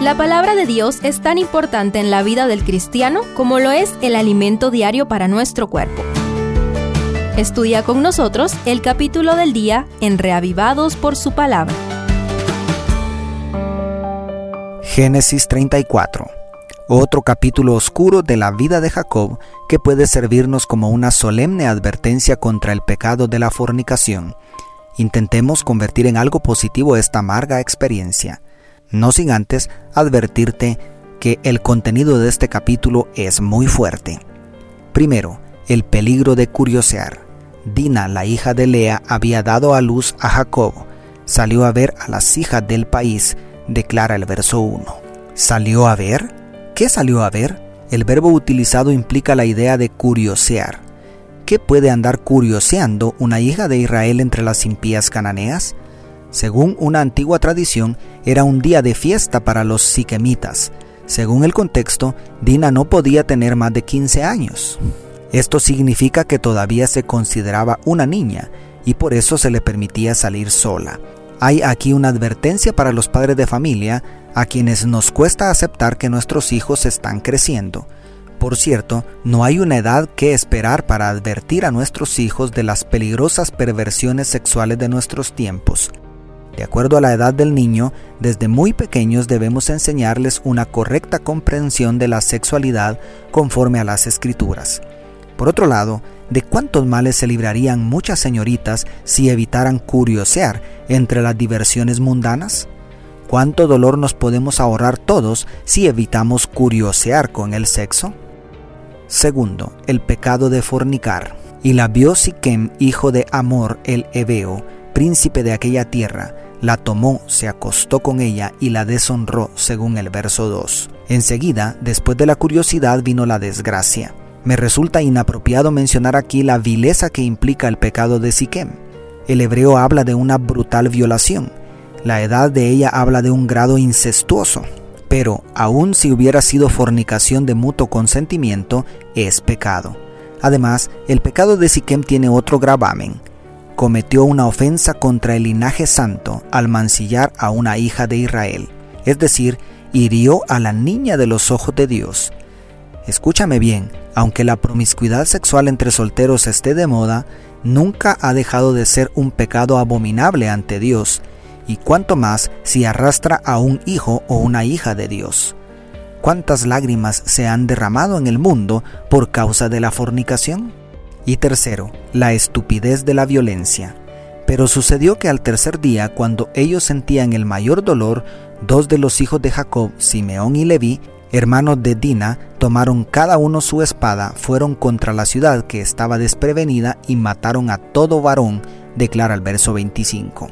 La palabra de Dios es tan importante en la vida del cristiano como lo es el alimento diario para nuestro cuerpo. Estudia con nosotros el capítulo del día en Reavivados por su palabra. Génesis 34. Otro capítulo oscuro de la vida de Jacob que puede servirnos como una solemne advertencia contra el pecado de la fornicación. Intentemos convertir en algo positivo esta amarga experiencia no sin antes advertirte que el contenido de este capítulo es muy fuerte. Primero, el peligro de curiosear. Dina, la hija de Lea, había dado a luz a Jacob. Salió a ver a las hijas del país, declara el verso 1. ¿Salió a ver? ¿Qué salió a ver? El verbo utilizado implica la idea de curiosear. ¿Qué puede andar curioseando una hija de Israel entre las impías cananeas? Según una antigua tradición, era un día de fiesta para los siquemitas. Según el contexto, Dina no podía tener más de 15 años. Esto significa que todavía se consideraba una niña y por eso se le permitía salir sola. Hay aquí una advertencia para los padres de familia a quienes nos cuesta aceptar que nuestros hijos están creciendo. Por cierto, no hay una edad que esperar para advertir a nuestros hijos de las peligrosas perversiones sexuales de nuestros tiempos. De acuerdo a la edad del niño, desde muy pequeños debemos enseñarles una correcta comprensión de la sexualidad conforme a las escrituras. Por otro lado, ¿de cuántos males se librarían muchas señoritas si evitaran curiosear entre las diversiones mundanas? ¿Cuánto dolor nos podemos ahorrar todos si evitamos curiosear con el sexo? Segundo, el pecado de fornicar. Y la vio Siquem, hijo de Amor el Ebeo, príncipe de aquella tierra, la tomó, se acostó con ella y la deshonró, según el verso 2. Enseguida, después de la curiosidad, vino la desgracia. Me resulta inapropiado mencionar aquí la vileza que implica el pecado de Siquem. El hebreo habla de una brutal violación. La edad de ella habla de un grado incestuoso. Pero, aun si hubiera sido fornicación de mutuo consentimiento, es pecado. Además, el pecado de Siquem tiene otro gravamen cometió una ofensa contra el linaje santo al mancillar a una hija de Israel, es decir, hirió a la niña de los ojos de Dios. Escúchame bien, aunque la promiscuidad sexual entre solteros esté de moda, nunca ha dejado de ser un pecado abominable ante Dios, y cuanto más si arrastra a un hijo o una hija de Dios. ¿Cuántas lágrimas se han derramado en el mundo por causa de la fornicación? Y tercero, la estupidez de la violencia. Pero sucedió que al tercer día, cuando ellos sentían el mayor dolor, dos de los hijos de Jacob, Simeón y Leví, hermanos de Dina, tomaron cada uno su espada, fueron contra la ciudad que estaba desprevenida y mataron a todo varón, declara el verso 25.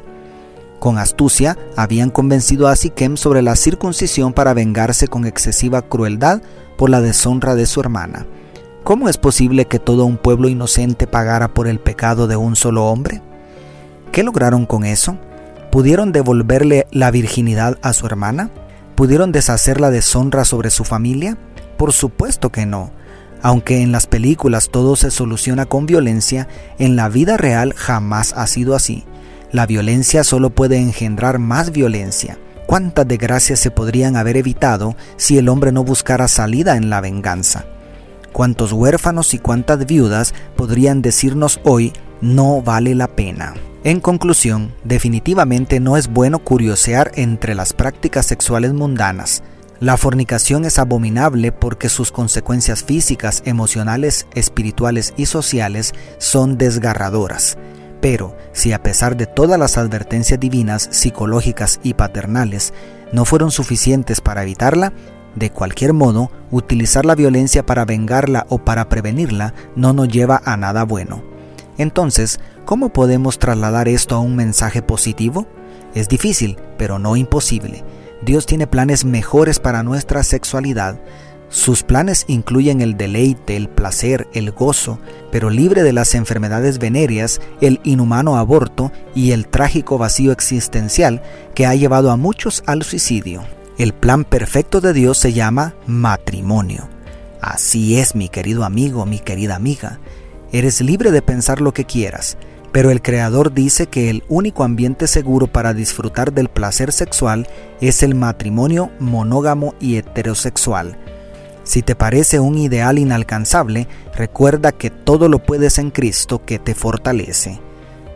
Con astucia habían convencido a Siquem sobre la circuncisión para vengarse con excesiva crueldad por la deshonra de su hermana. ¿Cómo es posible que todo un pueblo inocente pagara por el pecado de un solo hombre? ¿Qué lograron con eso? ¿Pudieron devolverle la virginidad a su hermana? ¿Pudieron deshacer la deshonra sobre su familia? Por supuesto que no. Aunque en las películas todo se soluciona con violencia, en la vida real jamás ha sido así. La violencia solo puede engendrar más violencia. ¿Cuántas desgracias se podrían haber evitado si el hombre no buscara salida en la venganza? Cuántos huérfanos y cuántas viudas podrían decirnos hoy no vale la pena. En conclusión, definitivamente no es bueno curiosear entre las prácticas sexuales mundanas. La fornicación es abominable porque sus consecuencias físicas, emocionales, espirituales y sociales son desgarradoras. Pero si a pesar de todas las advertencias divinas, psicológicas y paternales no fueron suficientes para evitarla, de cualquier modo, utilizar la violencia para vengarla o para prevenirla no nos lleva a nada bueno. Entonces, ¿cómo podemos trasladar esto a un mensaje positivo? Es difícil, pero no imposible. Dios tiene planes mejores para nuestra sexualidad. Sus planes incluyen el deleite, el placer, el gozo, pero libre de las enfermedades venéreas, el inhumano aborto y el trágico vacío existencial que ha llevado a muchos al suicidio. El plan perfecto de Dios se llama matrimonio. Así es, mi querido amigo, mi querida amiga. Eres libre de pensar lo que quieras, pero el Creador dice que el único ambiente seguro para disfrutar del placer sexual es el matrimonio monógamo y heterosexual. Si te parece un ideal inalcanzable, recuerda que todo lo puedes en Cristo que te fortalece.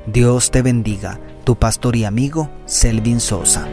Dios te bendiga, tu pastor y amigo Selvin Sosa.